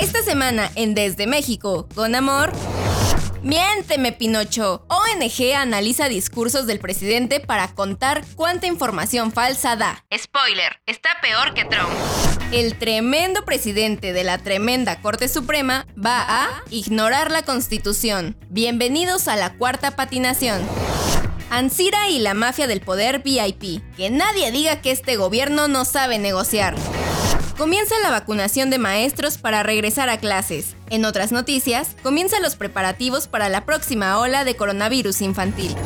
Esta semana en Desde México, con amor. Miénteme, Pinocho. ONG analiza discursos del presidente para contar cuánta información falsa da. Spoiler, está peor que Trump. El tremendo presidente de la tremenda Corte Suprema va a ignorar la Constitución. Bienvenidos a la cuarta patinación. Ansira y la mafia del poder VIP. Que nadie diga que este gobierno no sabe negociar. Comienza la vacunación de maestros para regresar a clases. En otras noticias, comienzan los preparativos para la próxima ola de coronavirus infantil.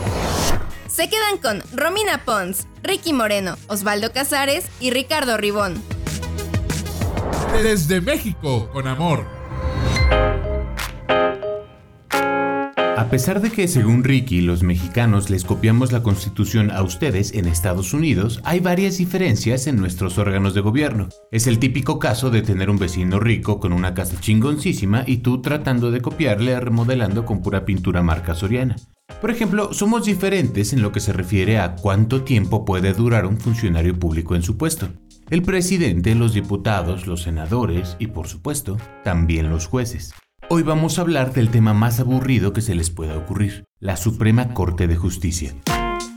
Se quedan con Romina Pons, Ricky Moreno, Osvaldo Casares y Ricardo Ribón. Desde México con amor. A pesar de que, según Ricky, los mexicanos les copiamos la constitución a ustedes en Estados Unidos, hay varias diferencias en nuestros órganos de gobierno. Es el típico caso de tener un vecino rico con una casa chingoncísima y tú tratando de copiarle remodelando con pura pintura marca soriana. Por ejemplo, somos diferentes en lo que se refiere a cuánto tiempo puede durar un funcionario público en su puesto. El presidente, los diputados, los senadores y, por supuesto, también los jueces. Hoy vamos a hablar del tema más aburrido que se les pueda ocurrir, la Suprema Corte de Justicia.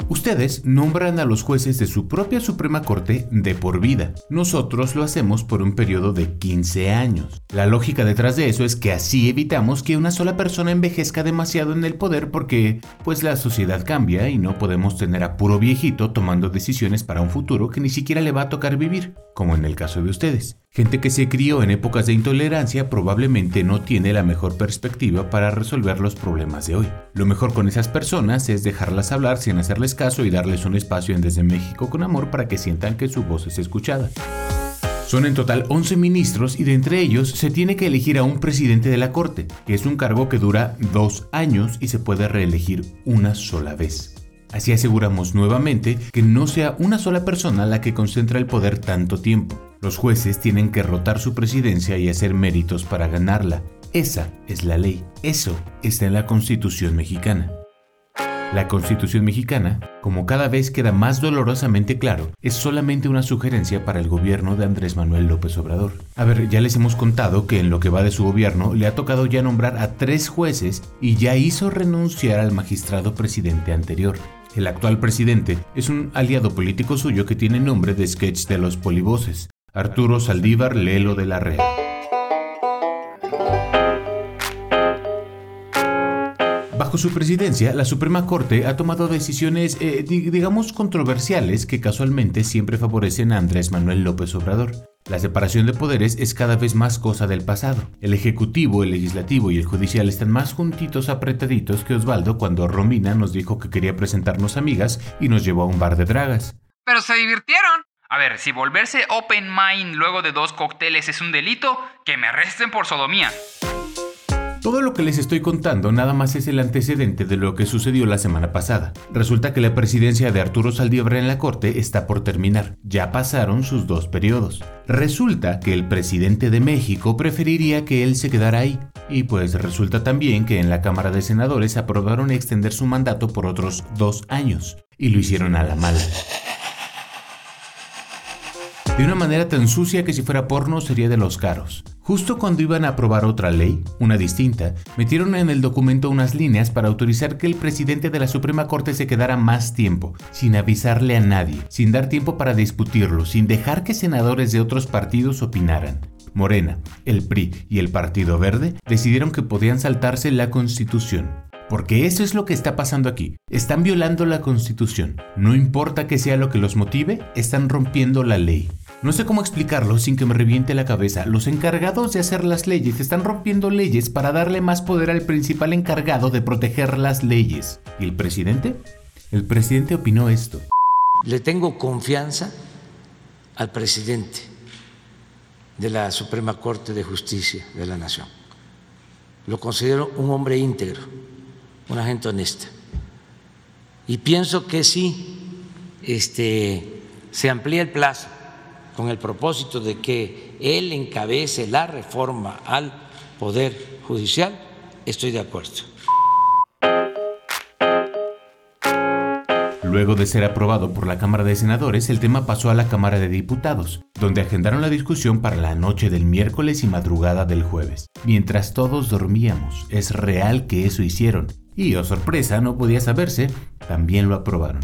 Ustedes nombran a los jueces de su propia Suprema Corte de por vida. Nosotros lo hacemos por un periodo de 15 años. La lógica detrás de eso es que así evitamos que una sola persona envejezca demasiado en el poder porque pues la sociedad cambia y no podemos tener a puro viejito tomando decisiones para un futuro que ni siquiera le va a tocar vivir, como en el caso de ustedes. Gente que se crió en épocas de intolerancia probablemente no tiene la mejor perspectiva para resolver los problemas de hoy. Lo mejor con esas personas es dejarlas hablar sin hacerles caso y darles un espacio en Desde México con amor para que sientan que su voz es escuchada. Son en total 11 ministros y de entre ellos se tiene que elegir a un presidente de la Corte, que es un cargo que dura dos años y se puede reelegir una sola vez. Así aseguramos nuevamente que no sea una sola persona la que concentra el poder tanto tiempo. Los jueces tienen que rotar su presidencia y hacer méritos para ganarla. Esa es la ley. Eso está en la Constitución mexicana. La Constitución mexicana, como cada vez queda más dolorosamente claro, es solamente una sugerencia para el gobierno de Andrés Manuel López Obrador. A ver, ya les hemos contado que en lo que va de su gobierno le ha tocado ya nombrar a tres jueces y ya hizo renunciar al magistrado presidente anterior. El actual presidente es un aliado político suyo que tiene nombre de sketch de los polivoces, Arturo Saldívar Lelo de la Red. Bajo su presidencia, la Suprema Corte ha tomado decisiones, eh, digamos, controversiales que casualmente siempre favorecen a Andrés Manuel López Obrador. La separación de poderes es cada vez más cosa del pasado. El Ejecutivo, el Legislativo y el Judicial están más juntitos apretaditos que Osvaldo cuando Romina nos dijo que quería presentarnos amigas y nos llevó a un bar de dragas. Pero se divirtieron. A ver, si volverse open mind luego de dos cócteles es un delito, que me arresten por sodomía. Todo lo que les estoy contando nada más es el antecedente de lo que sucedió la semana pasada. Resulta que la presidencia de Arturo Saldívar en la Corte está por terminar. Ya pasaron sus dos periodos. Resulta que el presidente de México preferiría que él se quedara ahí. Y pues resulta también que en la Cámara de Senadores aprobaron extender su mandato por otros dos años. Y lo hicieron a la mala. De una manera tan sucia que si fuera porno sería de los caros. Justo cuando iban a aprobar otra ley, una distinta, metieron en el documento unas líneas para autorizar que el presidente de la Suprema Corte se quedara más tiempo, sin avisarle a nadie, sin dar tiempo para discutirlo, sin dejar que senadores de otros partidos opinaran. Morena, el PRI y el Partido Verde decidieron que podían saltarse la Constitución. Porque eso es lo que está pasando aquí. Están violando la Constitución. No importa que sea lo que los motive, están rompiendo la ley. No sé cómo explicarlo sin que me reviente la cabeza. Los encargados de hacer las leyes están rompiendo leyes para darle más poder al principal encargado de proteger las leyes. ¿Y el presidente? El presidente opinó esto. Le tengo confianza al presidente de la Suprema Corte de Justicia de la Nación. Lo considero un hombre íntegro, una gente honesta. Y pienso que si este, se amplía el plazo con el propósito de que él encabece la reforma al Poder Judicial, estoy de acuerdo. Luego de ser aprobado por la Cámara de Senadores, el tema pasó a la Cámara de Diputados, donde agendaron la discusión para la noche del miércoles y madrugada del jueves. Mientras todos dormíamos, es real que eso hicieron, y oh sorpresa, no podía saberse, también lo aprobaron.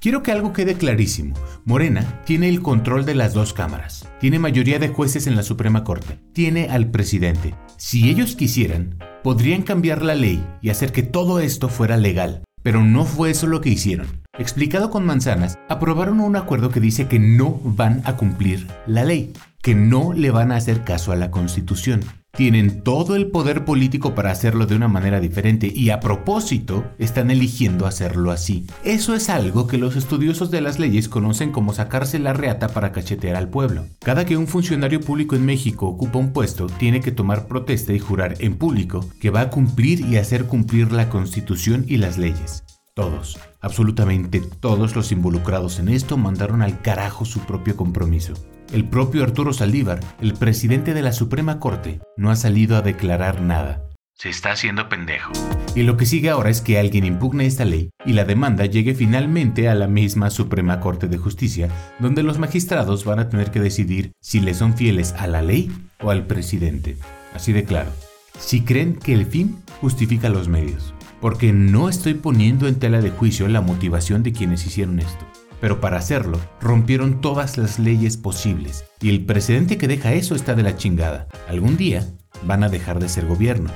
Quiero que algo quede clarísimo. Morena tiene el control de las dos cámaras. Tiene mayoría de jueces en la Suprema Corte. Tiene al presidente. Si ellos quisieran, podrían cambiar la ley y hacer que todo esto fuera legal. Pero no fue eso lo que hicieron. Explicado con manzanas, aprobaron un acuerdo que dice que no van a cumplir la ley, que no le van a hacer caso a la Constitución. Tienen todo el poder político para hacerlo de una manera diferente y a propósito están eligiendo hacerlo así. Eso es algo que los estudiosos de las leyes conocen como sacarse la reata para cachetear al pueblo. Cada que un funcionario público en México ocupa un puesto, tiene que tomar protesta y jurar en público que va a cumplir y hacer cumplir la constitución y las leyes. Todos, absolutamente todos los involucrados en esto mandaron al carajo su propio compromiso. El propio Arturo Saldívar, el presidente de la Suprema Corte, no ha salido a declarar nada. Se está haciendo pendejo. Y lo que sigue ahora es que alguien impugne esta ley y la demanda llegue finalmente a la misma Suprema Corte de Justicia, donde los magistrados van a tener que decidir si le son fieles a la ley o al presidente. Así de claro. Si creen que el fin justifica los medios porque no estoy poniendo en tela de juicio la motivación de quienes hicieron esto. Pero para hacerlo, rompieron todas las leyes posibles, y el precedente que deja eso está de la chingada. Algún día van a dejar de ser gobierno.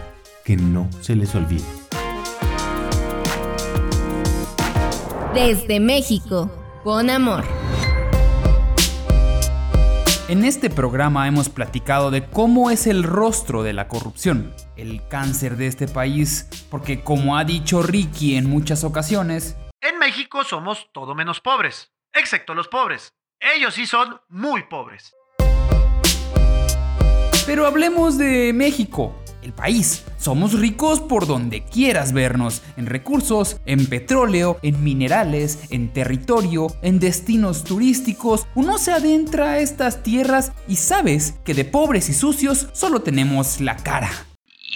Que no se les olvide. Desde México, con amor. En este programa hemos platicado de cómo es el rostro de la corrupción, el cáncer de este país, porque como ha dicho Ricky en muchas ocasiones, México somos todo menos pobres, excepto los pobres. Ellos sí son muy pobres. Pero hablemos de México, el país. Somos ricos por donde quieras vernos, en recursos, en petróleo, en minerales, en territorio, en destinos turísticos. Uno se adentra a estas tierras y sabes que de pobres y sucios solo tenemos la cara.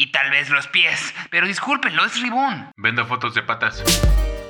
Y tal vez los pies, pero discúlpenlo, es ribón. Vendo fotos de patas.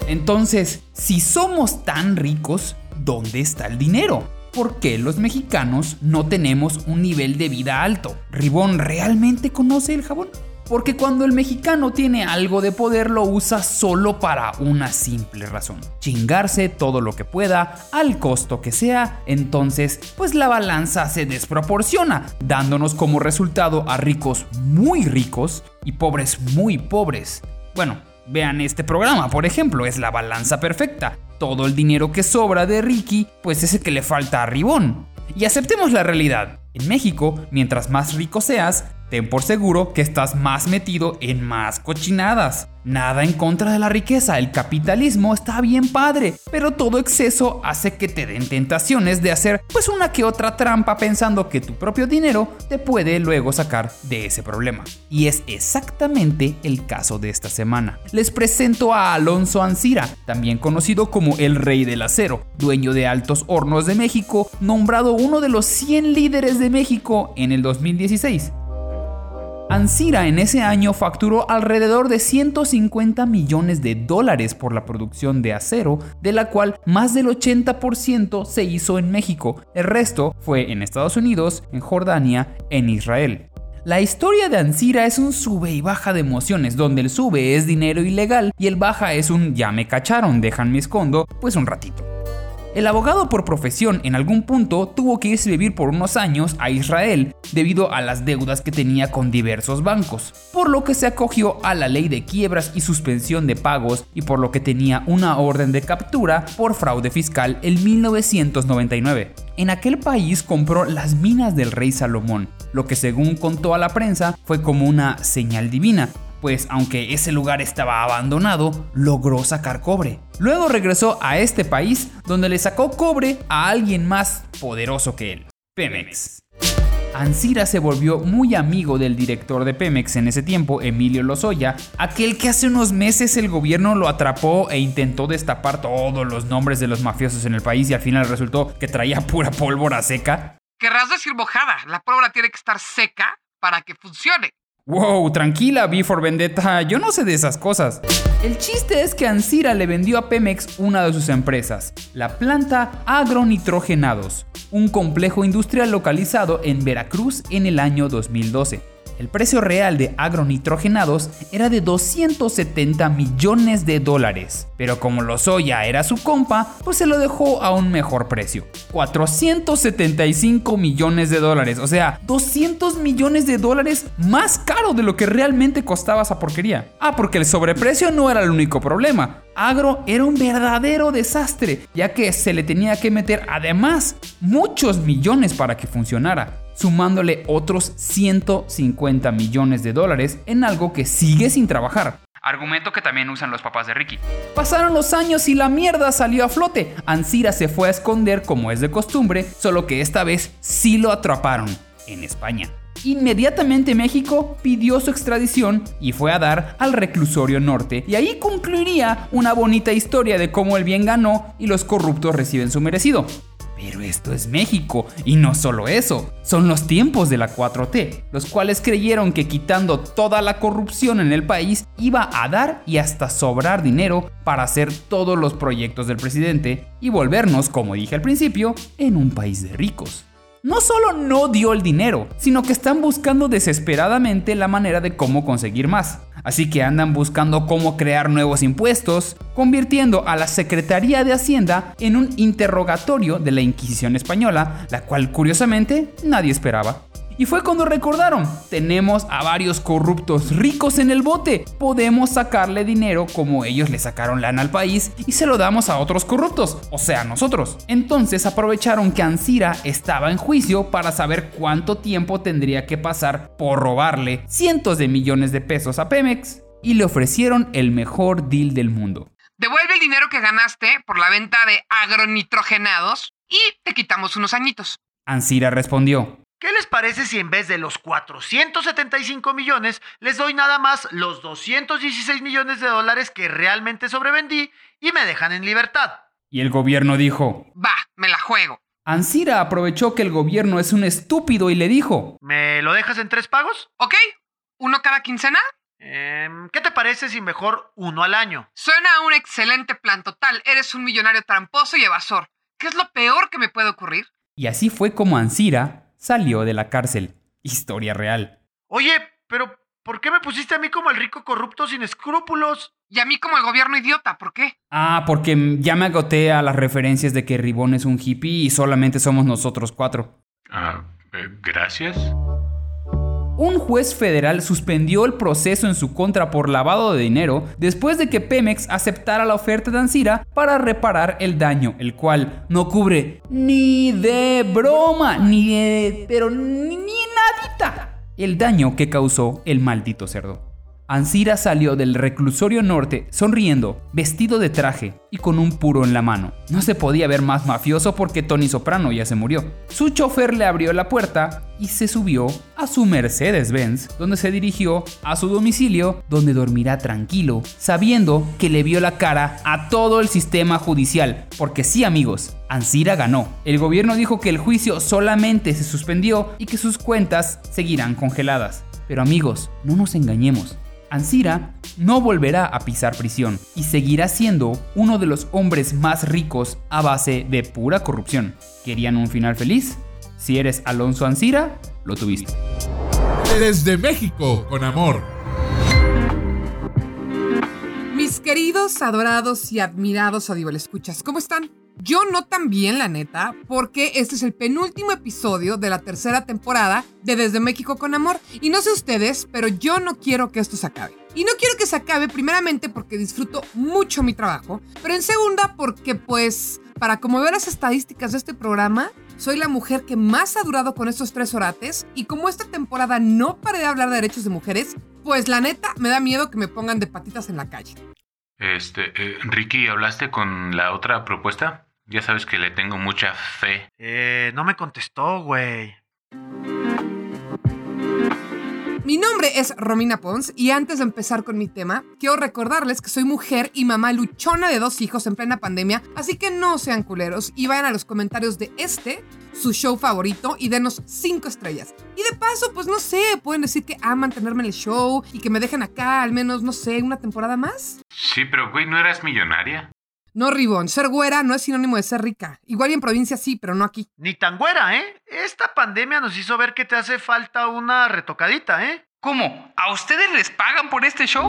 Entonces, si somos tan ricos, ¿dónde está el dinero? ¿Por qué los mexicanos no tenemos un nivel de vida alto? ¿Ribón realmente conoce el jabón? Porque cuando el mexicano tiene algo de poder lo usa solo para una simple razón. Chingarse todo lo que pueda, al costo que sea, entonces pues la balanza se desproporciona, dándonos como resultado a ricos muy ricos y pobres muy pobres. Bueno, vean este programa, por ejemplo, es la balanza perfecta todo el dinero que sobra de Ricky, pues es el que le falta a Ribón. Y aceptemos la realidad. En México, mientras más rico seas, ten por seguro que estás más metido en más cochinadas. Nada en contra de la riqueza, el capitalismo está bien padre, pero todo exceso hace que te den tentaciones de hacer pues una que otra trampa pensando que tu propio dinero te puede luego sacar de ese problema. Y es exactamente el caso de esta semana. Les presento a Alonso Ancira, también conocido como el Rey del Acero, dueño de Altos Hornos de México, nombrado uno de los 100 líderes de México en el 2016. Ansira en ese año facturó alrededor de 150 millones de dólares por la producción de acero, de la cual más del 80% se hizo en México, el resto fue en Estados Unidos, en Jordania, en Israel. La historia de Ansira es un sube y baja de emociones, donde el sube es dinero ilegal y el baja es un ya me cacharon, dejan mi escondo, pues un ratito. El abogado por profesión en algún punto tuvo que irse a vivir por unos años a Israel debido a las deudas que tenía con diversos bancos, por lo que se acogió a la ley de quiebras y suspensión de pagos y por lo que tenía una orden de captura por fraude fiscal en 1999. En aquel país compró las minas del rey Salomón, lo que según contó a la prensa fue como una señal divina, pues aunque ese lugar estaba abandonado, logró sacar cobre. Luego regresó a este país donde le sacó cobre a alguien más poderoso que él, Pemex. Ancira se volvió muy amigo del director de Pemex en ese tiempo, Emilio Lozoya, aquel que hace unos meses el gobierno lo atrapó e intentó destapar todos los nombres de los mafiosos en el país y al final resultó que traía pura pólvora seca. Querrás decir mojada, la pólvora tiene que estar seca para que funcione. Wow, tranquila, V for Vendetta, yo no sé de esas cosas. El chiste es que Ancira le vendió a Pemex una de sus empresas, la planta Agronitrogenados, un complejo industrial localizado en Veracruz en el año 2012. El precio real de agronitrogenados era de 270 millones de dólares, pero como Lozoya era su compa, pues se lo dejó a un mejor precio. 475 millones de dólares, o sea, 200 millones de dólares más caro de lo que realmente costaba esa porquería. Ah, porque el sobreprecio no era el único problema. Agro era un verdadero desastre, ya que se le tenía que meter además muchos millones para que funcionara sumándole otros 150 millones de dólares en algo que sigue sin trabajar. Argumento que también usan los papás de Ricky. Pasaron los años y la mierda salió a flote. Ansira se fue a esconder como es de costumbre, solo que esta vez sí lo atraparon en España. Inmediatamente México pidió su extradición y fue a dar al reclusorio norte. Y ahí concluiría una bonita historia de cómo el bien ganó y los corruptos reciben su merecido. Pero esto es México, y no solo eso, son los tiempos de la 4T, los cuales creyeron que quitando toda la corrupción en el país iba a dar y hasta sobrar dinero para hacer todos los proyectos del presidente y volvernos, como dije al principio, en un país de ricos no solo no dio el dinero, sino que están buscando desesperadamente la manera de cómo conseguir más. Así que andan buscando cómo crear nuevos impuestos, convirtiendo a la Secretaría de Hacienda en un interrogatorio de la Inquisición española, la cual curiosamente nadie esperaba. Y fue cuando recordaron, tenemos a varios corruptos ricos en el bote, podemos sacarle dinero como ellos le sacaron lana al país y se lo damos a otros corruptos, o sea, nosotros. Entonces aprovecharon que Ansira estaba en juicio para saber cuánto tiempo tendría que pasar por robarle cientos de millones de pesos a Pemex y le ofrecieron el mejor deal del mundo. Devuelve el dinero que ganaste por la venta de agronitrogenados y te quitamos unos añitos. Ansira respondió, ¿Qué les parece si en vez de los 475 millones les doy nada más los 216 millones de dólares que realmente sobrevendí y me dejan en libertad? Y el gobierno dijo, Va, me la juego. Ansira aprovechó que el gobierno es un estúpido y le dijo, ¿Me lo dejas en tres pagos? ¿Ok? ¿Uno cada quincena? Em, ¿Qué te parece si mejor uno al año? Suena a un excelente plan total. Eres un millonario tramposo y evasor. ¿Qué es lo peor que me puede ocurrir? Y así fue como Ansira salió de la cárcel. Historia real. Oye, pero ¿por qué me pusiste a mí como el rico corrupto sin escrúpulos? Y a mí como el gobierno idiota, ¿por qué? Ah, porque ya me agoté a las referencias de que Ribón es un hippie y solamente somos nosotros cuatro. Ah, eh, gracias un juez federal suspendió el proceso en su contra por lavado de dinero después de que Pemex aceptara la oferta de Ansira para reparar el daño, el cual no cubre ni de broma, ni de... pero ni, ni nadita el daño que causó el maldito cerdo. Ansira salió del reclusorio norte sonriendo, vestido de traje y con un puro en la mano. No se podía ver más mafioso porque Tony Soprano ya se murió. Su chofer le abrió la puerta y se subió a su Mercedes-Benz, donde se dirigió a su domicilio, donde dormirá tranquilo, sabiendo que le vio la cara a todo el sistema judicial. Porque sí, amigos, Ansira ganó. El gobierno dijo que el juicio solamente se suspendió y que sus cuentas seguirán congeladas. Pero amigos, no nos engañemos. Ansira no volverá a pisar prisión y seguirá siendo uno de los hombres más ricos a base de pura corrupción. ¿Querían un final feliz? Si eres Alonso Ansira, lo tuviste. Desde México, con amor. Mis queridos, adorados y admirados escuchas, ¿cómo están? Yo no tan bien, la neta, porque este es el penúltimo episodio de la tercera temporada de Desde México con Amor. Y no sé ustedes, pero yo no quiero que esto se acabe. Y no quiero que se acabe primeramente porque disfruto mucho mi trabajo, pero en segunda porque pues, para como veo las estadísticas de este programa, soy la mujer que más ha durado con estos tres orates y como esta temporada no paré de hablar de derechos de mujeres, pues la neta me da miedo que me pongan de patitas en la calle. Este, eh, Ricky, ¿hablaste con la otra propuesta? Ya sabes que le tengo mucha fe. Eh, no me contestó, güey. Mi nombre es Romina Pons y antes de empezar con mi tema, quiero recordarles que soy mujer y mamá luchona de dos hijos en plena pandemia, así que no sean culeros y vayan a los comentarios de este, su show favorito, y denos 5 estrellas. Y de paso, pues no sé, pueden decir que aman tenerme en el show y que me dejen acá al menos, no sé, una temporada más. Sí, pero güey, ¿no eras millonaria? No, Ribón, ser güera no es sinónimo de ser rica. Igual y en provincia sí, pero no aquí. Ni tan güera, ¿eh? Esta pandemia nos hizo ver que te hace falta una retocadita, ¿eh? ¿Cómo? ¿A ustedes les pagan por este show?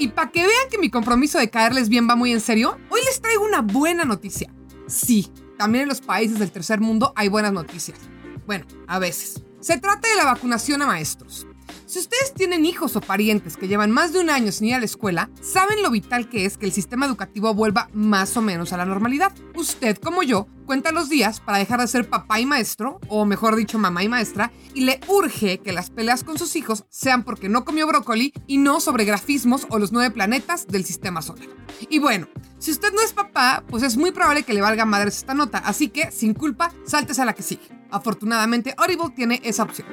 Y para que vean que mi compromiso de caerles bien va muy en serio, hoy les traigo una buena noticia. Sí, también en los países del tercer mundo hay buenas noticias. Bueno, a veces. Se trata de la vacunación a maestros. Si ustedes tienen hijos o parientes que llevan más de un año sin ir a la escuela, saben lo vital que es que el sistema educativo vuelva más o menos a la normalidad. Usted, como yo, cuenta los días para dejar de ser papá y maestro, o mejor dicho, mamá y maestra, y le urge que las peleas con sus hijos sean porque no comió brócoli y no sobre grafismos o los nueve planetas del sistema solar. Y bueno, si usted no es papá, pues es muy probable que le valga madres esta nota, así que, sin culpa, saltes a la que sigue. Afortunadamente, Audible tiene esa opción.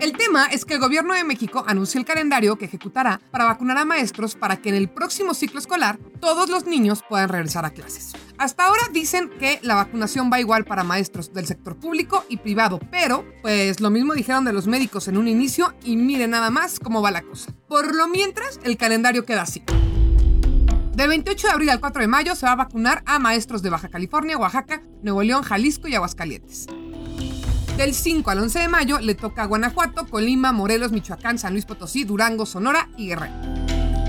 El tema es que el gobierno de México anunció el calendario que ejecutará para vacunar a maestros para que en el próximo ciclo escolar todos los niños puedan regresar a clases. Hasta ahora dicen que la vacunación va igual para maestros del sector público y privado, pero pues lo mismo dijeron de los médicos en un inicio y miren nada más cómo va la cosa. Por lo mientras, el calendario queda así. De 28 de abril al 4 de mayo se va a vacunar a maestros de Baja California, Oaxaca, Nuevo León, Jalisco y Aguascalientes. Del 5 al 11 de mayo le toca a Guanajuato, Colima, Morelos, Michoacán, San Luis Potosí, Durango, Sonora y Guerrero.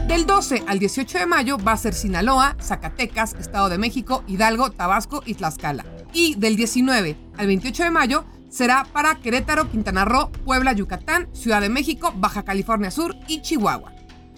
Del 12 al 18 de mayo va a ser Sinaloa, Zacatecas, Estado de México, Hidalgo, Tabasco y Tlaxcala. Y del 19 al 28 de mayo será para Querétaro, Quintana Roo, Puebla, Yucatán, Ciudad de México, Baja California Sur y Chihuahua.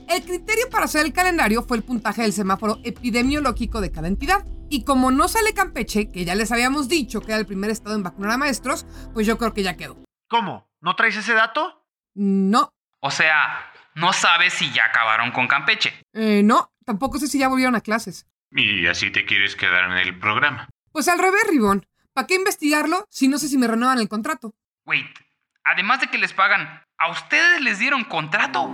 El criterio para hacer el calendario fue el puntaje del semáforo epidemiológico de cada entidad. Y como no sale Campeche, que ya les habíamos dicho que era el primer estado en vacunar a maestros, pues yo creo que ya quedó. ¿Cómo? ¿No traes ese dato? No. O sea, no sabes si ya acabaron con Campeche. Eh, no, tampoco sé si ya volvieron a clases. Y así te quieres quedar en el programa. Pues al revés, Ribón. ¿Para qué investigarlo si no sé si me renuevan el contrato? Wait, además de que les pagan, ¿a ustedes les dieron contrato?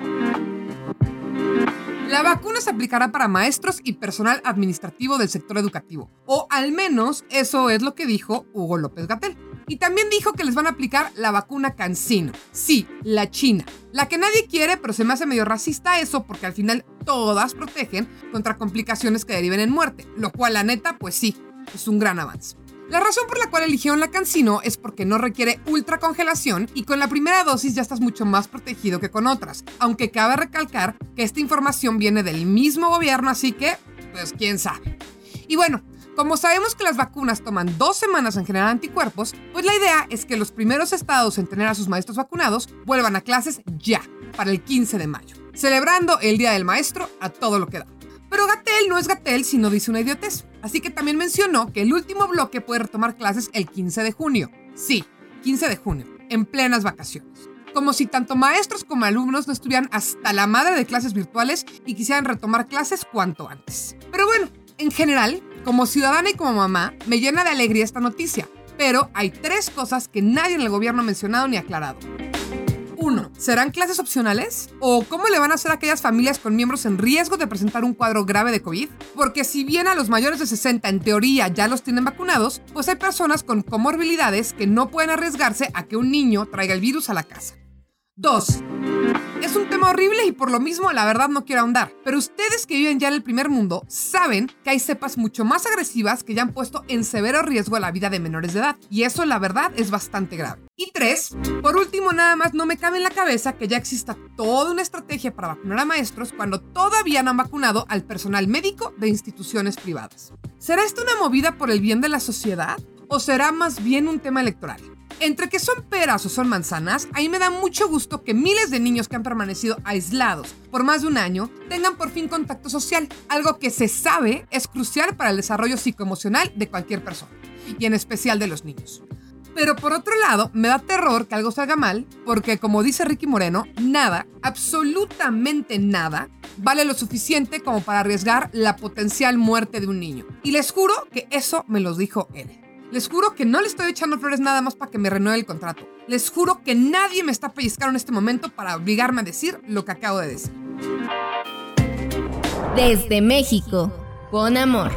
La vacuna se aplicará para maestros y personal administrativo del sector educativo. O al menos eso es lo que dijo Hugo López Gatel. Y también dijo que les van a aplicar la vacuna Cancino. Sí, la china. La que nadie quiere, pero se me hace medio racista eso porque al final todas protegen contra complicaciones que deriven en muerte. Lo cual, la neta, pues sí, es un gran avance. La razón por la cual eligieron la Cancino es porque no requiere ultracongelación y con la primera dosis ya estás mucho más protegido que con otras, aunque cabe recalcar que esta información viene del mismo gobierno, así que, pues quién sabe. Y bueno, como sabemos que las vacunas toman dos semanas en generar anticuerpos, pues la idea es que los primeros estados en tener a sus maestros vacunados vuelvan a clases ya, para el 15 de mayo, celebrando el Día del Maestro a todo lo que da. Gatel no es Gatel si no dice una idiotez. Así que también mencionó que el último bloque puede retomar clases el 15 de junio. Sí, 15 de junio, en plenas vacaciones. Como si tanto maestros como alumnos no estuvieran hasta la madre de clases virtuales y quisieran retomar clases cuanto antes. Pero bueno, en general, como ciudadana y como mamá, me llena de alegría esta noticia. Pero hay tres cosas que nadie en el gobierno ha mencionado ni aclarado. 1. ¿Serán clases opcionales? ¿O cómo le van a hacer a aquellas familias con miembros en riesgo de presentar un cuadro grave de COVID? Porque si bien a los mayores de 60 en teoría ya los tienen vacunados, pues hay personas con comorbilidades que no pueden arriesgarse a que un niño traiga el virus a la casa. 2. Es un tema horrible y por lo mismo la verdad no quiero ahondar, pero ustedes que viven ya en el primer mundo saben que hay cepas mucho más agresivas que ya han puesto en severo riesgo a la vida de menores de edad, y eso la verdad es bastante grave. Y tres, por último nada más no me cabe en la cabeza que ya exista toda una estrategia para vacunar a maestros cuando todavía no han vacunado al personal médico de instituciones privadas. ¿Será esto una movida por el bien de la sociedad? ¿O será más bien un tema electoral? Entre que son peras o son manzanas, ahí me da mucho gusto que miles de niños que han permanecido aislados por más de un año tengan por fin contacto social, algo que se sabe es crucial para el desarrollo psicoemocional de cualquier persona, y en especial de los niños. Pero por otro lado, me da terror que algo salga mal, porque como dice Ricky Moreno, nada, absolutamente nada, vale lo suficiente como para arriesgar la potencial muerte de un niño. Y les juro que eso me lo dijo él. Les juro que no le estoy echando flores nada más para que me renueve el contrato. Les juro que nadie me está pellizcando en este momento para obligarme a decir lo que acabo de decir. Desde México, con amor.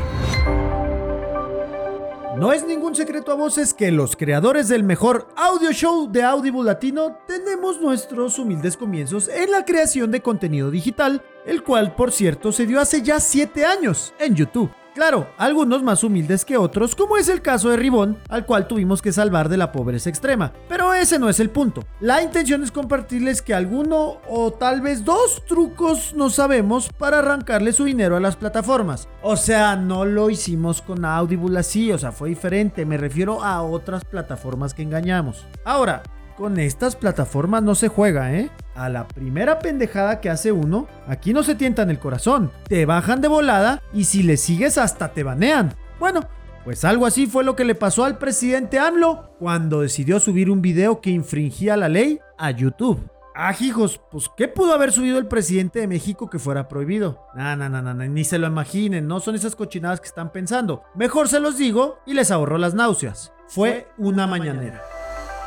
No es ningún secreto a voces que los creadores del mejor audio show de Audible Latino tenemos nuestros humildes comienzos en la creación de contenido digital, el cual por cierto se dio hace ya 7 años en YouTube. Claro, algunos más humildes que otros, como es el caso de Ribón, al cual tuvimos que salvar de la pobreza extrema. Pero ese no es el punto. La intención es compartirles que alguno o tal vez dos trucos no sabemos para arrancarle su dinero a las plataformas. O sea, no lo hicimos con Audible así, o sea, fue diferente. Me refiero a otras plataformas que engañamos. Ahora, con estas plataformas no se juega, ¿eh? A la primera pendejada que hace uno, aquí no se tientan el corazón. Te bajan de volada y si le sigues hasta te banean. Bueno, pues algo así fue lo que le pasó al presidente AMLO cuando decidió subir un video que infringía la ley a YouTube. Ah, hijos, pues ¿qué pudo haber subido el presidente de México que fuera prohibido? No, no, no, no, ni se lo imaginen, no son esas cochinadas que están pensando. Mejor se los digo y les ahorro las náuseas. Fue una mañanera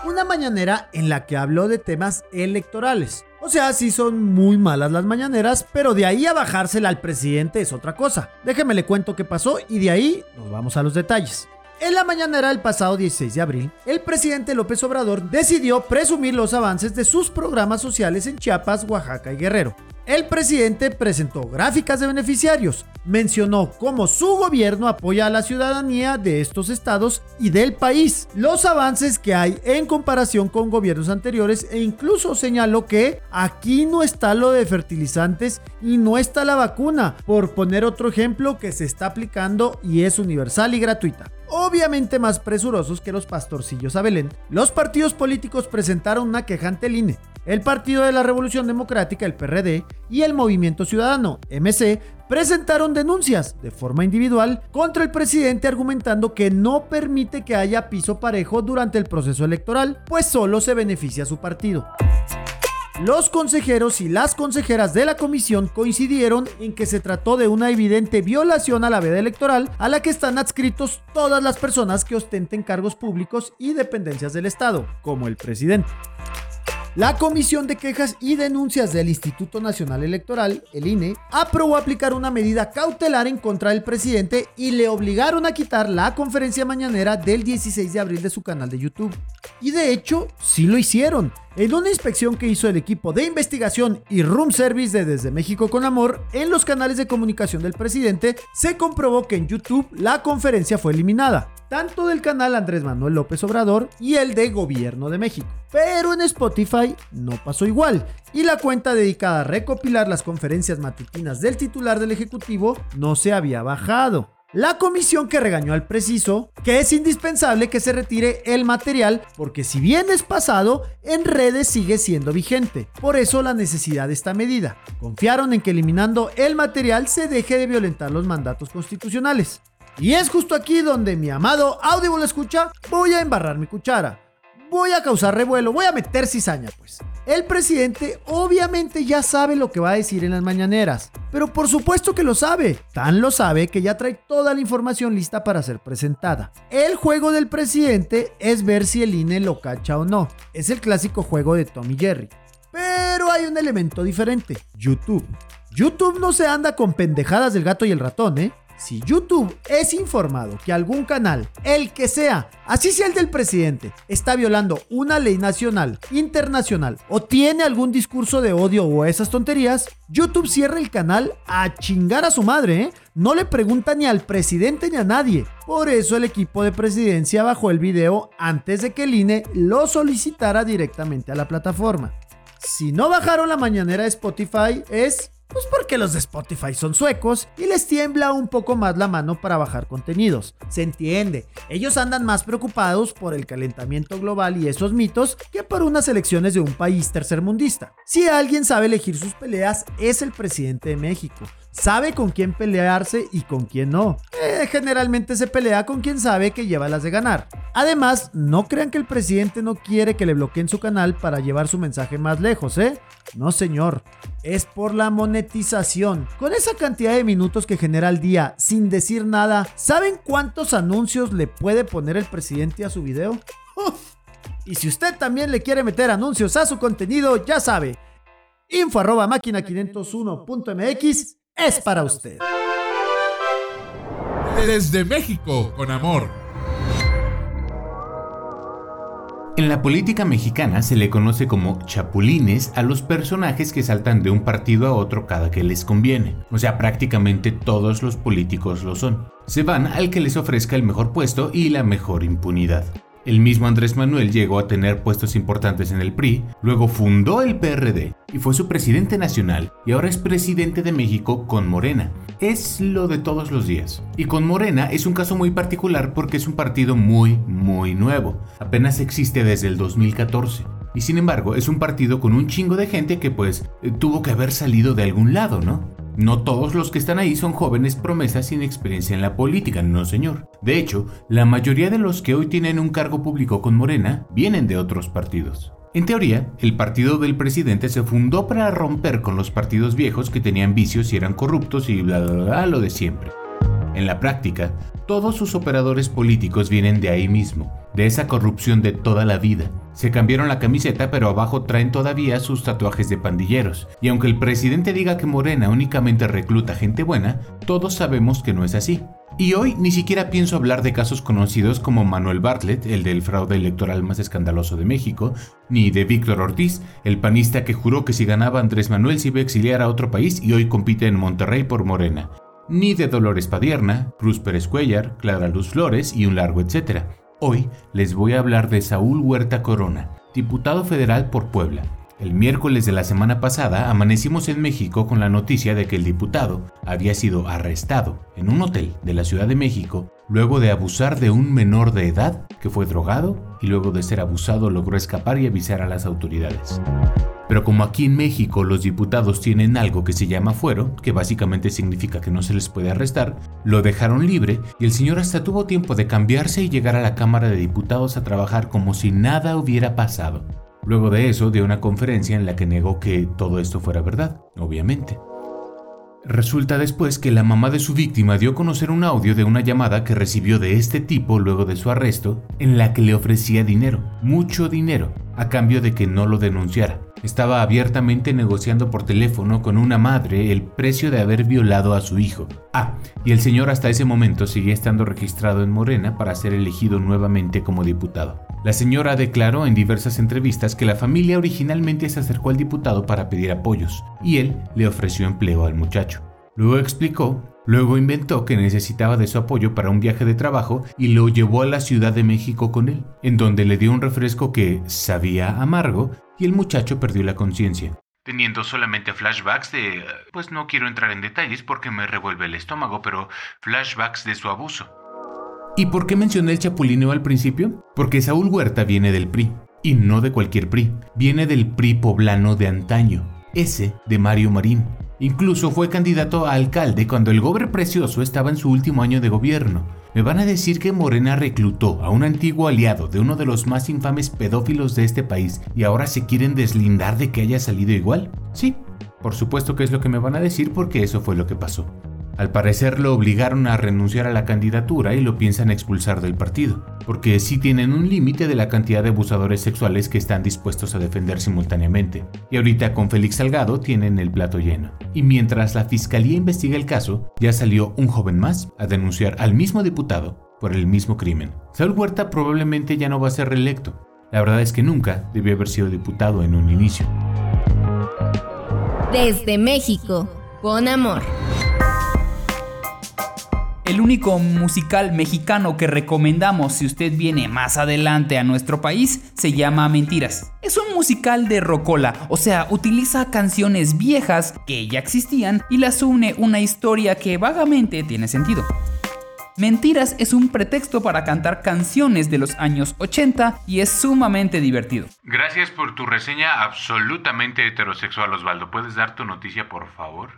una mañanera en la que habló de temas electorales. O sea, sí son muy malas las mañaneras, pero de ahí a bajársela al presidente es otra cosa. Déjeme le cuento qué pasó y de ahí nos vamos a los detalles. En la mañanera del pasado 16 de abril, el presidente López Obrador decidió presumir los avances de sus programas sociales en Chiapas, Oaxaca y Guerrero. El presidente presentó gráficas de beneficiarios, mencionó cómo su gobierno apoya a la ciudadanía de estos estados y del país, los avances que hay en comparación con gobiernos anteriores e incluso señaló que aquí no está lo de fertilizantes y no está la vacuna, por poner otro ejemplo que se está aplicando y es universal y gratuita obviamente más presurosos que los pastorcillos a Belén, los partidos políticos presentaron una queja ante el INE. El Partido de la Revolución Democrática, el PRD, y el Movimiento Ciudadano, MC, presentaron denuncias de forma individual contra el presidente argumentando que no permite que haya piso parejo durante el proceso electoral, pues solo se beneficia a su partido. Los consejeros y las consejeras de la comisión coincidieron en que se trató de una evidente violación a la veda electoral a la que están adscritos todas las personas que ostenten cargos públicos y dependencias del Estado, como el presidente. La Comisión de Quejas y Denuncias del Instituto Nacional Electoral, el INE, aprobó aplicar una medida cautelar en contra del presidente y le obligaron a quitar la conferencia mañanera del 16 de abril de su canal de YouTube. Y de hecho, sí lo hicieron. En una inspección que hizo el equipo de investigación y room service de Desde México con Amor en los canales de comunicación del presidente, se comprobó que en YouTube la conferencia fue eliminada tanto del canal Andrés Manuel López Obrador y el de Gobierno de México. Pero en Spotify no pasó igual, y la cuenta dedicada a recopilar las conferencias matutinas del titular del Ejecutivo no se había bajado. La comisión que regañó al preciso que es indispensable que se retire el material porque si bien es pasado, en redes sigue siendo vigente. Por eso la necesidad de esta medida. Confiaron en que eliminando el material se deje de violentar los mandatos constitucionales. Y es justo aquí donde mi amado Audible escucha, voy a embarrar mi cuchara. Voy a causar revuelo, voy a meter cizaña, pues. El presidente obviamente ya sabe lo que va a decir en las mañaneras, pero por supuesto que lo sabe. Tan lo sabe que ya trae toda la información lista para ser presentada. El juego del presidente es ver si el INE lo cacha o no. Es el clásico juego de Tommy Jerry. Pero hay un elemento diferente, YouTube. YouTube no se anda con pendejadas del gato y el ratón, ¿eh? Si YouTube es informado que algún canal, el que sea, así sea el del presidente, está violando una ley nacional, internacional o tiene algún discurso de odio o esas tonterías, YouTube cierra el canal a chingar a su madre, ¿eh? No le pregunta ni al presidente ni a nadie. Por eso el equipo de presidencia bajó el video antes de que el INE lo solicitara directamente a la plataforma. Si no bajaron la mañanera de Spotify es pues porque los de Spotify son suecos y les tiembla un poco más la mano para bajar contenidos. Se entiende, ellos andan más preocupados por el calentamiento global y esos mitos que por unas elecciones de un país tercermundista. Si alguien sabe elegir sus peleas es el presidente de México. Sabe con quién pelearse y con quién no. Eh, generalmente se pelea con quien sabe que lleva las de ganar. Además, no crean que el presidente no quiere que le bloqueen su canal para llevar su mensaje más lejos, ¿eh? No, señor. Es por la monetización. Con esa cantidad de minutos que genera al día sin decir nada, ¿saben cuántos anuncios le puede poner el presidente a su video? Y si usted también le quiere meter anuncios a su contenido, ya sabe. Info arroba máquina 501.mx es para usted. Desde México, con amor. En la política mexicana se le conoce como chapulines a los personajes que saltan de un partido a otro cada que les conviene. O sea, prácticamente todos los políticos lo son. Se van al que les ofrezca el mejor puesto y la mejor impunidad. El mismo Andrés Manuel llegó a tener puestos importantes en el PRI, luego fundó el PRD y fue su presidente nacional y ahora es presidente de México con Morena. Es lo de todos los días. Y con Morena es un caso muy particular porque es un partido muy, muy nuevo. Apenas existe desde el 2014. Y sin embargo es un partido con un chingo de gente que pues eh, tuvo que haber salido de algún lado, ¿no? No todos los que están ahí son jóvenes promesas sin experiencia en la política, no señor. De hecho, la mayoría de los que hoy tienen un cargo público con Morena vienen de otros partidos. En teoría, el partido del presidente se fundó para romper con los partidos viejos que tenían vicios y eran corruptos y bla bla bla lo de siempre. En la práctica, todos sus operadores políticos vienen de ahí mismo, de esa corrupción de toda la vida. Se cambiaron la camiseta pero abajo traen todavía sus tatuajes de pandilleros. Y aunque el presidente diga que Morena únicamente recluta gente buena, todos sabemos que no es así. Y hoy ni siquiera pienso hablar de casos conocidos como Manuel Bartlett, el del fraude electoral más escandaloso de México, ni de Víctor Ortiz, el panista que juró que si ganaba Andrés Manuel se iba a exiliar a otro país y hoy compite en Monterrey por Morena, ni de Dolores Padierna, Cruz Pérez Cuellar, Clara Luz Flores y un largo etcétera. Hoy les voy a hablar de Saúl Huerta Corona, diputado federal por Puebla. El miércoles de la semana pasada amanecimos en México con la noticia de que el diputado había sido arrestado en un hotel de la Ciudad de México luego de abusar de un menor de edad que fue drogado y luego de ser abusado logró escapar y avisar a las autoridades. Pero como aquí en México los diputados tienen algo que se llama fuero, que básicamente significa que no se les puede arrestar, lo dejaron libre y el señor hasta tuvo tiempo de cambiarse y llegar a la Cámara de Diputados a trabajar como si nada hubiera pasado. Luego de eso dio una conferencia en la que negó que todo esto fuera verdad, obviamente. Resulta después que la mamá de su víctima dio a conocer un audio de una llamada que recibió de este tipo luego de su arresto, en la que le ofrecía dinero, mucho dinero, a cambio de que no lo denunciara. Estaba abiertamente negociando por teléfono con una madre el precio de haber violado a su hijo. Ah, y el señor hasta ese momento seguía estando registrado en Morena para ser elegido nuevamente como diputado. La señora declaró en diversas entrevistas que la familia originalmente se acercó al diputado para pedir apoyos, y él le ofreció empleo al muchacho. Luego explicó Luego inventó que necesitaba de su apoyo para un viaje de trabajo y lo llevó a la Ciudad de México con él, en donde le dio un refresco que sabía amargo y el muchacho perdió la conciencia. Teniendo solamente flashbacks de... pues no quiero entrar en detalles porque me revuelve el estómago, pero flashbacks de su abuso. ¿Y por qué mencioné el chapulineo al principio? Porque Saúl Huerta viene del PRI, y no de cualquier PRI, viene del PRI poblano de antaño, ese de Mario Marín, Incluso fue candidato a alcalde cuando el gober precioso estaba en su último año de gobierno. ¿Me van a decir que Morena reclutó a un antiguo aliado de uno de los más infames pedófilos de este país y ahora se quieren deslindar de que haya salido igual? Sí, por supuesto que es lo que me van a decir porque eso fue lo que pasó. Al parecer lo obligaron a renunciar a la candidatura y lo piensan expulsar del partido, porque sí tienen un límite de la cantidad de abusadores sexuales que están dispuestos a defender simultáneamente. Y ahorita con Félix Salgado tienen el plato lleno. Y mientras la fiscalía investiga el caso, ya salió un joven más a denunciar al mismo diputado por el mismo crimen. Saúl Huerta probablemente ya no va a ser reelecto. La verdad es que nunca debió haber sido diputado en un inicio. Desde México, con amor. El único musical mexicano que recomendamos si usted viene más adelante a nuestro país se llama Mentiras. Es un musical de rocola, o sea, utiliza canciones viejas que ya existían y las une una historia que vagamente tiene sentido. Mentiras es un pretexto para cantar canciones de los años 80 y es sumamente divertido. Gracias por tu reseña absolutamente heterosexual, Osvaldo. ¿Puedes dar tu noticia, por favor?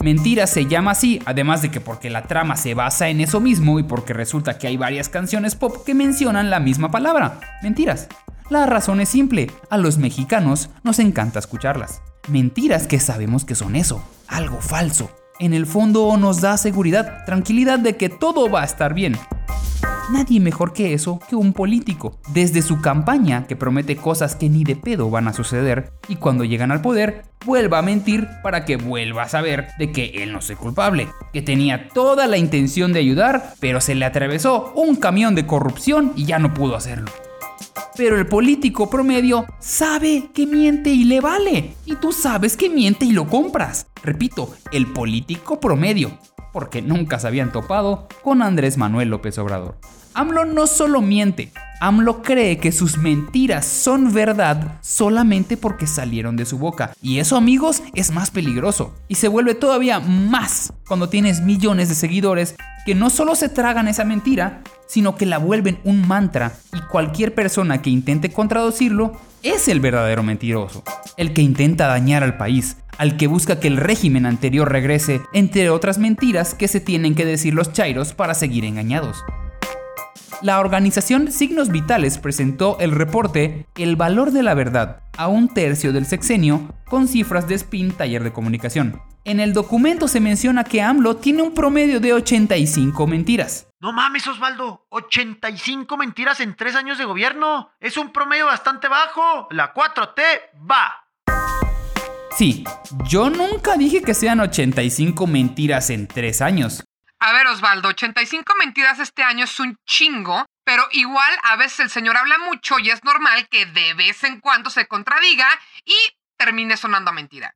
Mentiras se llama así, además de que porque la trama se basa en eso mismo y porque resulta que hay varias canciones pop que mencionan la misma palabra, mentiras. La razón es simple, a los mexicanos nos encanta escucharlas. Mentiras que sabemos que son eso, algo falso. En el fondo nos da seguridad, tranquilidad de que todo va a estar bien. Nadie mejor que eso que un político. Desde su campaña, que promete cosas que ni de pedo van a suceder, y cuando llegan al poder, vuelva a mentir para que vuelva a saber de que él no es culpable, que tenía toda la intención de ayudar, pero se le atravesó un camión de corrupción y ya no pudo hacerlo. Pero el político promedio sabe que miente y le vale. Y tú sabes que miente y lo compras. Repito, el político promedio. Porque nunca se habían topado con Andrés Manuel López Obrador. AMLO no solo miente, AMLO cree que sus mentiras son verdad solamente porque salieron de su boca. Y eso amigos es más peligroso. Y se vuelve todavía más cuando tienes millones de seguidores que no solo se tragan esa mentira, sino que la vuelven un mantra y cualquier persona que intente contradecirlo es el verdadero mentiroso, el que intenta dañar al país, al que busca que el régimen anterior regrese, entre otras mentiras que se tienen que decir los chairos para seguir engañados. La organización Signos Vitales presentó el reporte El valor de la verdad a un tercio del sexenio con cifras de Spin Taller de Comunicación. En el documento se menciona que AMLO tiene un promedio de 85 mentiras. No mames, Osvaldo. 85 mentiras en tres años de gobierno. Es un promedio bastante bajo. La 4T va. Sí, yo nunca dije que sean 85 mentiras en tres años. A ver, Osvaldo, 85 mentiras este año es un chingo, pero igual a veces el señor habla mucho y es normal que de vez en cuando se contradiga y termine sonando a mentira.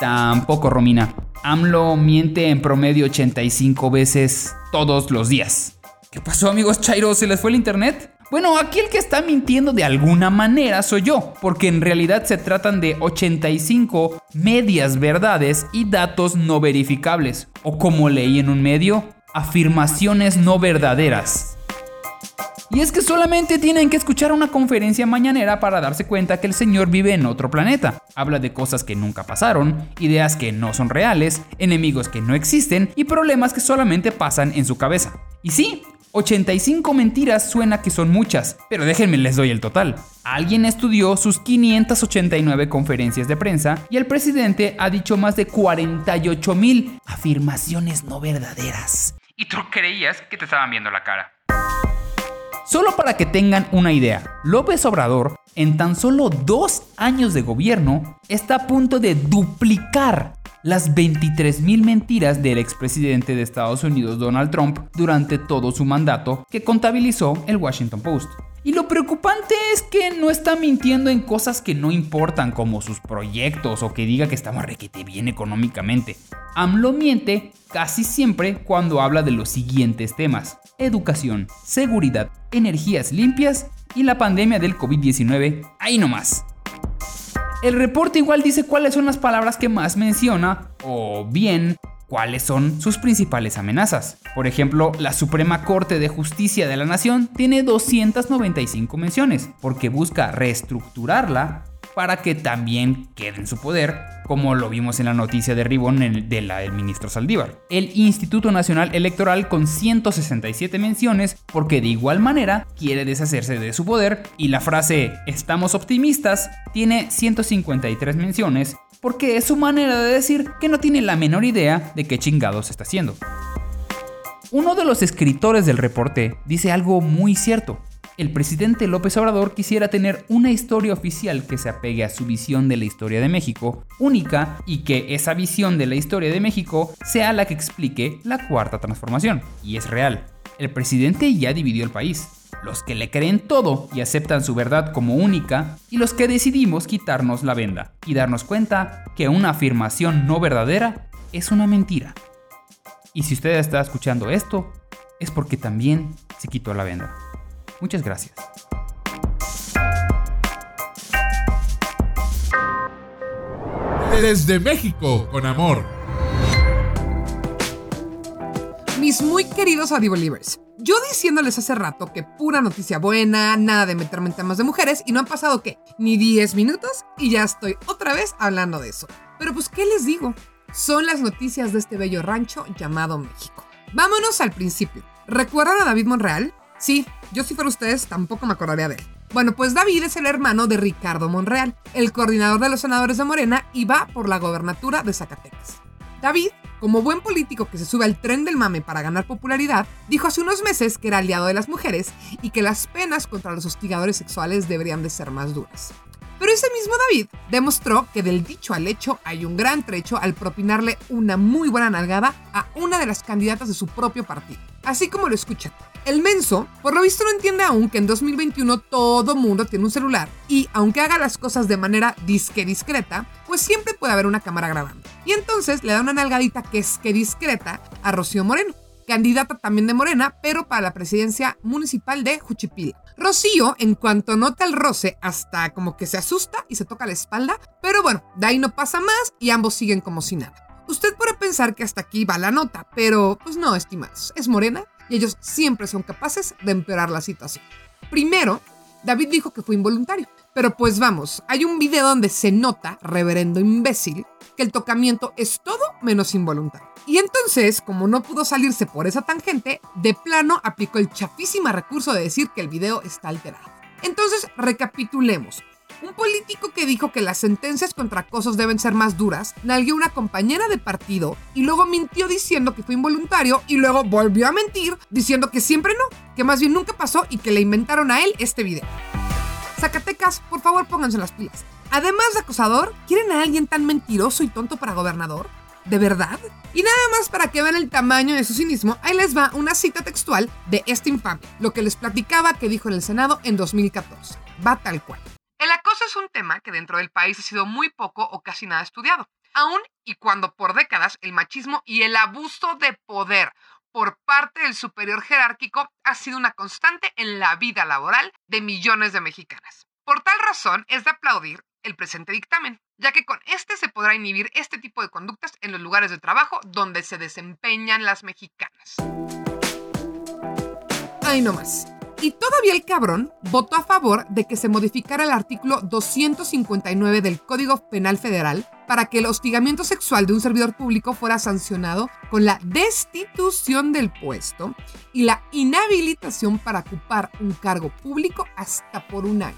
Tampoco, Romina. AMLO miente en promedio 85 veces todos los días. ¿Qué pasó, amigos Chairo? ¿Se les fue el internet? Bueno, aquí el que está mintiendo de alguna manera soy yo, porque en realidad se tratan de 85 medias verdades y datos no verificables, o como leí en un medio, afirmaciones no verdaderas. Y es que solamente tienen que escuchar una conferencia mañanera para darse cuenta que el señor vive en otro planeta. Habla de cosas que nunca pasaron, ideas que no son reales, enemigos que no existen y problemas que solamente pasan en su cabeza. Y sí, 85 mentiras suena que son muchas, pero déjenme les doy el total. Alguien estudió sus 589 conferencias de prensa y el presidente ha dicho más de 48 mil afirmaciones no verdaderas. Y tú creías que te estaban viendo la cara. Solo para que tengan una idea, López Obrador, en tan solo dos años de gobierno, está a punto de duplicar las 23.000 mentiras del expresidente de Estados Unidos Donald Trump durante todo su mandato que contabilizó el Washington Post. Y lo preocupante es que no está mintiendo en cosas que no importan como sus proyectos o que diga que estamos requete bien económicamente. AMLO miente casi siempre cuando habla de los siguientes temas. Educación, seguridad, energías limpias y la pandemia del COVID-19. Ahí nomás. El reporte igual dice cuáles son las palabras que más menciona o bien cuáles son sus principales amenazas. Por ejemplo, la Suprema Corte de Justicia de la Nación tiene 295 menciones porque busca reestructurarla para que también quede en su poder, como lo vimos en la noticia de Ribón de la del ministro Saldívar. El Instituto Nacional Electoral con 167 menciones, porque de igual manera quiere deshacerse de su poder, y la frase estamos optimistas tiene 153 menciones, porque es su manera de decir que no tiene la menor idea de qué chingados está haciendo. Uno de los escritores del reporte dice algo muy cierto el presidente López Obrador quisiera tener una historia oficial que se apegue a su visión de la historia de México, única, y que esa visión de la historia de México sea la que explique la cuarta transformación. Y es real. El presidente ya dividió el país. Los que le creen todo y aceptan su verdad como única, y los que decidimos quitarnos la venda y darnos cuenta que una afirmación no verdadera es una mentira. Y si usted está escuchando esto, es porque también se quitó la venda. Muchas gracias. Desde México, con amor. Mis muy queridos Audible-Livers, yo diciéndoles hace rato que pura noticia buena, nada de meterme en temas de mujeres y no han pasado, ¿qué? Ni 10 minutos y ya estoy otra vez hablando de eso. Pero pues, ¿qué les digo? son las noticias de este bello rancho llamado México. Vámonos al principio. ¿Recuerdan a David Monreal? Sí, yo si fuera ustedes tampoco me acordaría de él. Bueno, pues David es el hermano de Ricardo Monreal, el coordinador de los senadores de Morena y va por la gobernatura de Zacatecas. David, como buen político que se sube al tren del mame para ganar popularidad, dijo hace unos meses que era aliado de las mujeres y que las penas contra los hostigadores sexuales deberían de ser más duras. Pero ese mismo David demostró que del dicho al hecho hay un gran trecho al propinarle una muy buena nalgada a una de las candidatas de su propio partido. Así como lo escuchan. El menso, por lo visto, no entiende aún que en 2021 todo mundo tiene un celular y, aunque haga las cosas de manera disque discreta, pues siempre puede haber una cámara grabando. Y entonces le da una nalgadita que es que discreta a Rocío Moreno, candidata también de Morena, pero para la presidencia municipal de Juchipila. Rocío, en cuanto nota el roce, hasta como que se asusta y se toca la espalda, pero bueno, de ahí no pasa más y ambos siguen como si nada. Usted puede pensar que hasta aquí va la nota, pero pues no, estimados, es morena y ellos siempre son capaces de empeorar la situación. Primero, David dijo que fue involuntario, pero pues vamos, hay un video donde se nota, reverendo imbécil, que el tocamiento es todo menos involuntario. Y entonces, como no pudo salirse por esa tangente, de plano aplicó el chafísimo recurso de decir que el video está alterado. Entonces, recapitulemos. Un político que dijo que las sentencias contra acosos deben ser más duras, nalgueó una compañera de partido y luego mintió diciendo que fue involuntario y luego volvió a mentir diciendo que siempre no, que más bien nunca pasó y que le inventaron a él este video. Zacatecas, por favor pónganse las pilas. Además de acosador, ¿quieren a alguien tan mentiroso y tonto para gobernador? ¿De verdad? Y nada más para que vean el tamaño de su cinismo, ahí les va una cita textual de este infame, lo que les platicaba que dijo en el Senado en 2014. Va tal cual. El acoso es un tema que dentro del país ha sido muy poco o casi nada estudiado, aun y cuando por décadas el machismo y el abuso de poder por parte del superior jerárquico ha sido una constante en la vida laboral de millones de mexicanas. Por tal razón es de aplaudir el presente dictamen, ya que con este se podrá inhibir este tipo de conductas en los lugares de trabajo donde se desempeñan las mexicanas. Ay, no más. Y todavía el cabrón votó a favor de que se modificara el artículo 259 del Código Penal Federal para que el hostigamiento sexual de un servidor público fuera sancionado con la destitución del puesto y la inhabilitación para ocupar un cargo público hasta por un año.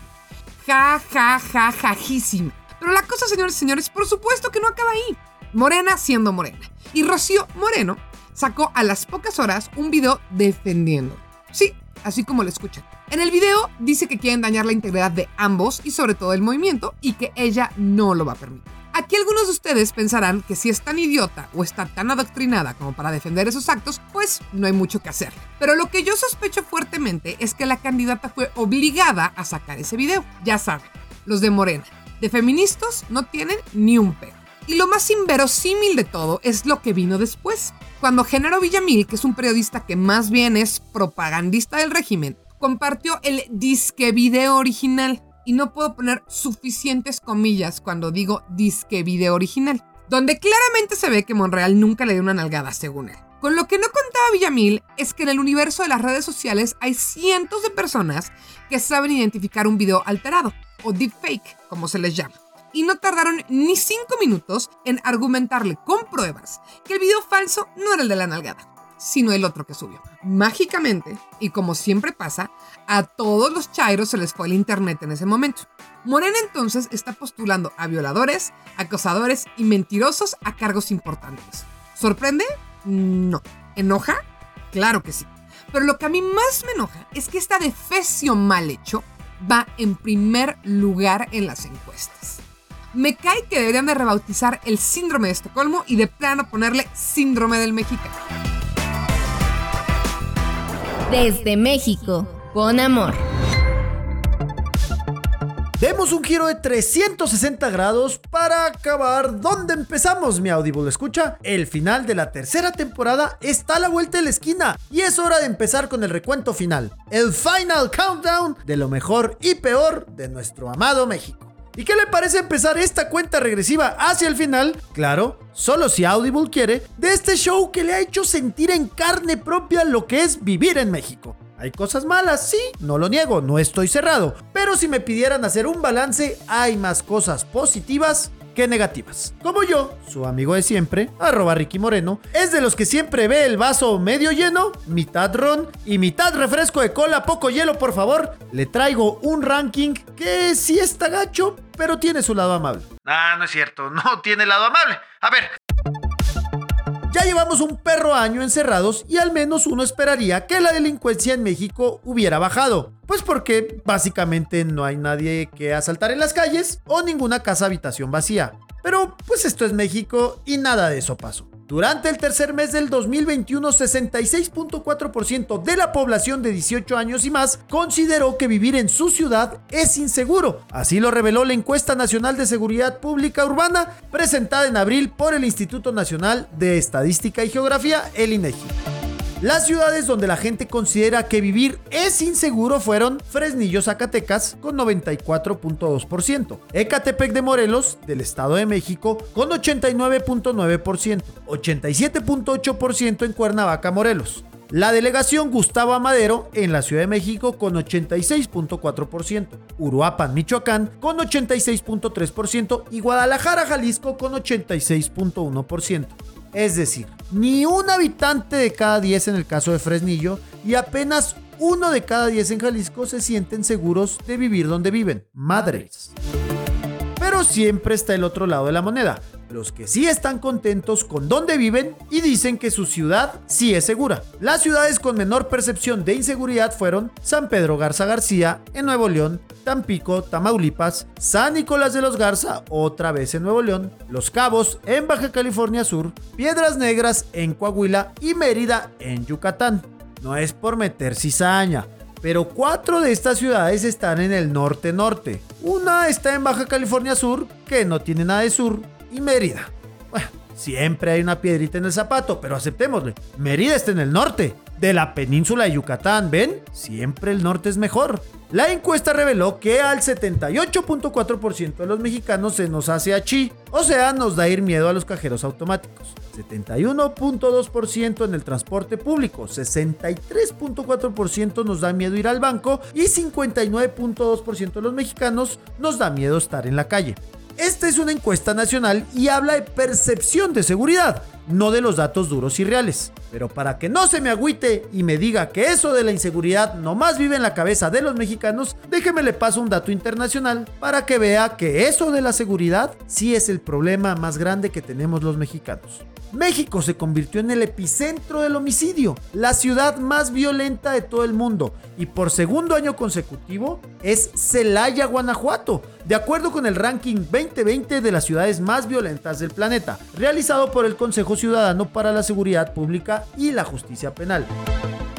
Ja, ja, ja, jajísima. Pero la cosa, señores y señores, por supuesto que no acaba ahí. Morena siendo morena. Y Rocío Moreno sacó a las pocas horas un video defendiendo. Sí, así como lo escuchan. En el video dice que quieren dañar la integridad de ambos y sobre todo el movimiento y que ella no lo va a permitir. Aquí algunos de ustedes pensarán que si es tan idiota o está tan adoctrinada como para defender esos actos, pues no hay mucho que hacer. Pero lo que yo sospecho fuertemente es que la candidata fue obligada a sacar ese video. Ya saben, los de Morena. De feministas no tienen ni un pelo. Y lo más inverosímil de todo es lo que vino después. Cuando Genaro Villamil, que es un periodista que más bien es propagandista del régimen, compartió el disque video original. Y no puedo poner suficientes comillas cuando digo disque video original, donde claramente se ve que Monreal nunca le dio una nalgada, según él. Con lo que no contaba Villamil es que en el universo de las redes sociales hay cientos de personas que saben identificar un video alterado, o deepfake, como se les llama y no tardaron ni cinco minutos en argumentarle con pruebas que el video falso no era el de la nalgada, sino el otro que subió. Mágicamente, y como siempre pasa, a todos los chairos se les fue el internet en ese momento. Morena entonces está postulando a violadores, acosadores y mentirosos a cargos importantes. ¿Sorprende? No. ¿Enoja? Claro que sí. Pero lo que a mí más me enoja es que esta defecio mal hecho va en primer lugar en las encuestas. Me cae que deberían de rebautizar el síndrome de Estocolmo y de plano ponerle síndrome del mexicano. Desde México, con amor. Demos un giro de 360 grados para acabar donde empezamos, mi Audible. Escucha, el final de la tercera temporada está a la vuelta de la esquina y es hora de empezar con el recuento final. El final countdown de lo mejor y peor de nuestro amado México. ¿Y qué le parece empezar esta cuenta regresiva hacia el final? Claro, solo si Audible quiere, de este show que le ha hecho sentir en carne propia lo que es vivir en México. Hay cosas malas, sí, no lo niego, no estoy cerrado. Pero si me pidieran hacer un balance, hay más cosas positivas que negativas. Como yo, su amigo de siempre, arroba Ricky Moreno, es de los que siempre ve el vaso medio lleno, mitad ron y mitad refresco de cola, poco hielo por favor, le traigo un ranking que sí está gacho, pero tiene su lado amable. Ah, no es cierto, no tiene lado amable. A ver, ya llevamos un perro año encerrados y al menos uno esperaría que la delincuencia en México hubiera bajado. Pues porque básicamente no hay nadie que asaltar en las calles o ninguna casa habitación vacía. Pero pues esto es México y nada de eso pasó. Durante el tercer mes del 2021, 66.4% de la población de 18 años y más consideró que vivir en su ciudad es inseguro. Así lo reveló la encuesta nacional de seguridad pública urbana presentada en abril por el Instituto Nacional de Estadística y Geografía, el INEGI. Las ciudades donde la gente considera que vivir es inseguro fueron Fresnillo, Zacatecas, con 94.2%, Ecatepec de Morelos, del Estado de México, con 89.9%, 87.8% en Cuernavaca, Morelos. La delegación Gustavo Amadero en la Ciudad de México con 86.4%, Uruapan, Michoacán con 86.3% y Guadalajara, Jalisco con 86.1%. Es decir, ni un habitante de cada 10 en el caso de Fresnillo y apenas uno de cada 10 en Jalisco se sienten seguros de vivir donde viven. Madres. Pero siempre está el otro lado de la moneda los que sí están contentos con dónde viven y dicen que su ciudad sí es segura. Las ciudades con menor percepción de inseguridad fueron San Pedro Garza García en Nuevo León, Tampico, Tamaulipas, San Nicolás de los Garza, otra vez en Nuevo León, Los Cabos en Baja California Sur, Piedras Negras en Coahuila y Mérida en Yucatán. No es por meter cizaña, pero cuatro de estas ciudades están en el norte-norte. Una está en Baja California Sur, que no tiene nada de sur, y Mérida. Bueno, siempre hay una piedrita en el zapato, pero aceptémosle. Mérida está en el norte, de la península de Yucatán, ¿ven? Siempre el norte es mejor. La encuesta reveló que al 78.4% de los mexicanos se nos hace achí, o sea, nos da ir miedo a los cajeros automáticos. 71.2% en el transporte público, 63.4% nos da miedo ir al banco y 59.2% de los mexicanos nos da miedo estar en la calle. Esta es una encuesta nacional y habla de percepción de seguridad, no de los datos duros y reales. Pero para que no se me agüite y me diga que eso de la inseguridad nomás vive en la cabeza de los mexicanos, déjeme le paso un dato internacional para que vea que eso de la seguridad sí es el problema más grande que tenemos los mexicanos. México se convirtió en el epicentro del homicidio, la ciudad más violenta de todo el mundo, y por segundo año consecutivo es Celaya, Guanajuato, de acuerdo con el ranking 2020 de las ciudades más violentas del planeta, realizado por el Consejo Ciudadano para la Seguridad Pública y la Justicia Penal.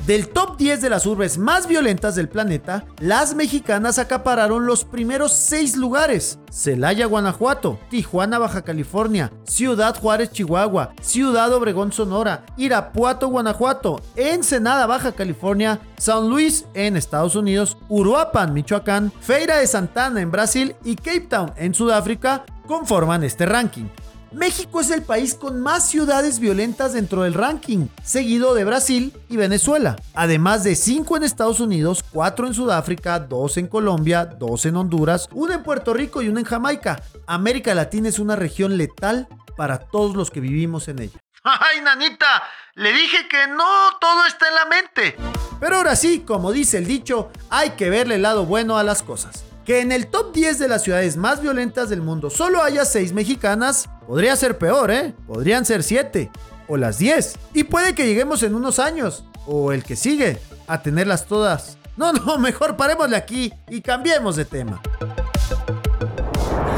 Del top 10 de las urbes más violentas del planeta, las mexicanas acapararon los primeros 6 lugares. Celaya, Guanajuato, Tijuana, Baja California, Ciudad Juárez, Chihuahua, Ciudad Obregón, Sonora, Irapuato, Guanajuato, Ensenada, Baja California, San Luis en Estados Unidos, Uruapan, Michoacán, Feira de Santana en Brasil y Cape Town en Sudáfrica conforman este ranking. México es el país con más ciudades violentas dentro del ranking, seguido de Brasil y Venezuela, además de 5 en Estados Unidos, 4 en Sudáfrica, 2 en Colombia, 2 en Honduras, 1 en Puerto Rico y 1 en Jamaica. América Latina es una región letal para todos los que vivimos en ella. ¡Ay, nanita! Le dije que no todo está en la mente. Pero ahora sí, como dice el dicho, hay que verle el lado bueno a las cosas. Que en el top 10 de las ciudades más violentas del mundo solo haya 6 mexicanas, podría ser peor, ¿eh? Podrían ser 7 o las 10. Y puede que lleguemos en unos años, o el que sigue, a tenerlas todas. No, no, mejor parémosle aquí y cambiemos de tema.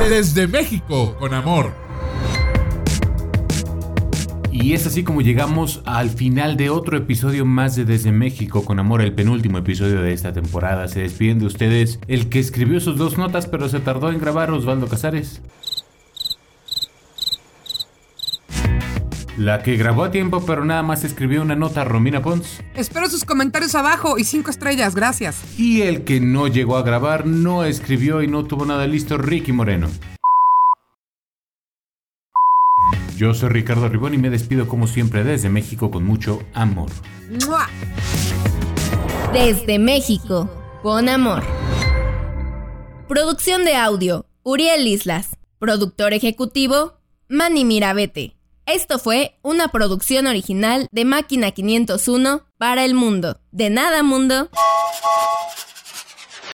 Desde México, con amor. Y es así como llegamos al final de otro episodio más de Desde México con Amor, el penúltimo episodio de esta temporada. Se despiden de ustedes el que escribió sus dos notas pero se tardó en grabar Osvaldo Casares. La que grabó a tiempo pero nada más escribió una nota Romina Pons. Espero sus comentarios abajo y cinco estrellas, gracias. Y el que no llegó a grabar, no escribió y no tuvo nada listo, Ricky Moreno. Yo soy Ricardo Ribón y me despido como siempre desde México con mucho amor. Desde México, con amor. Producción de audio, Uriel Islas. Productor ejecutivo, Manny Mirabete. Esto fue una producción original de Máquina 501 para el mundo. De nada, mundo.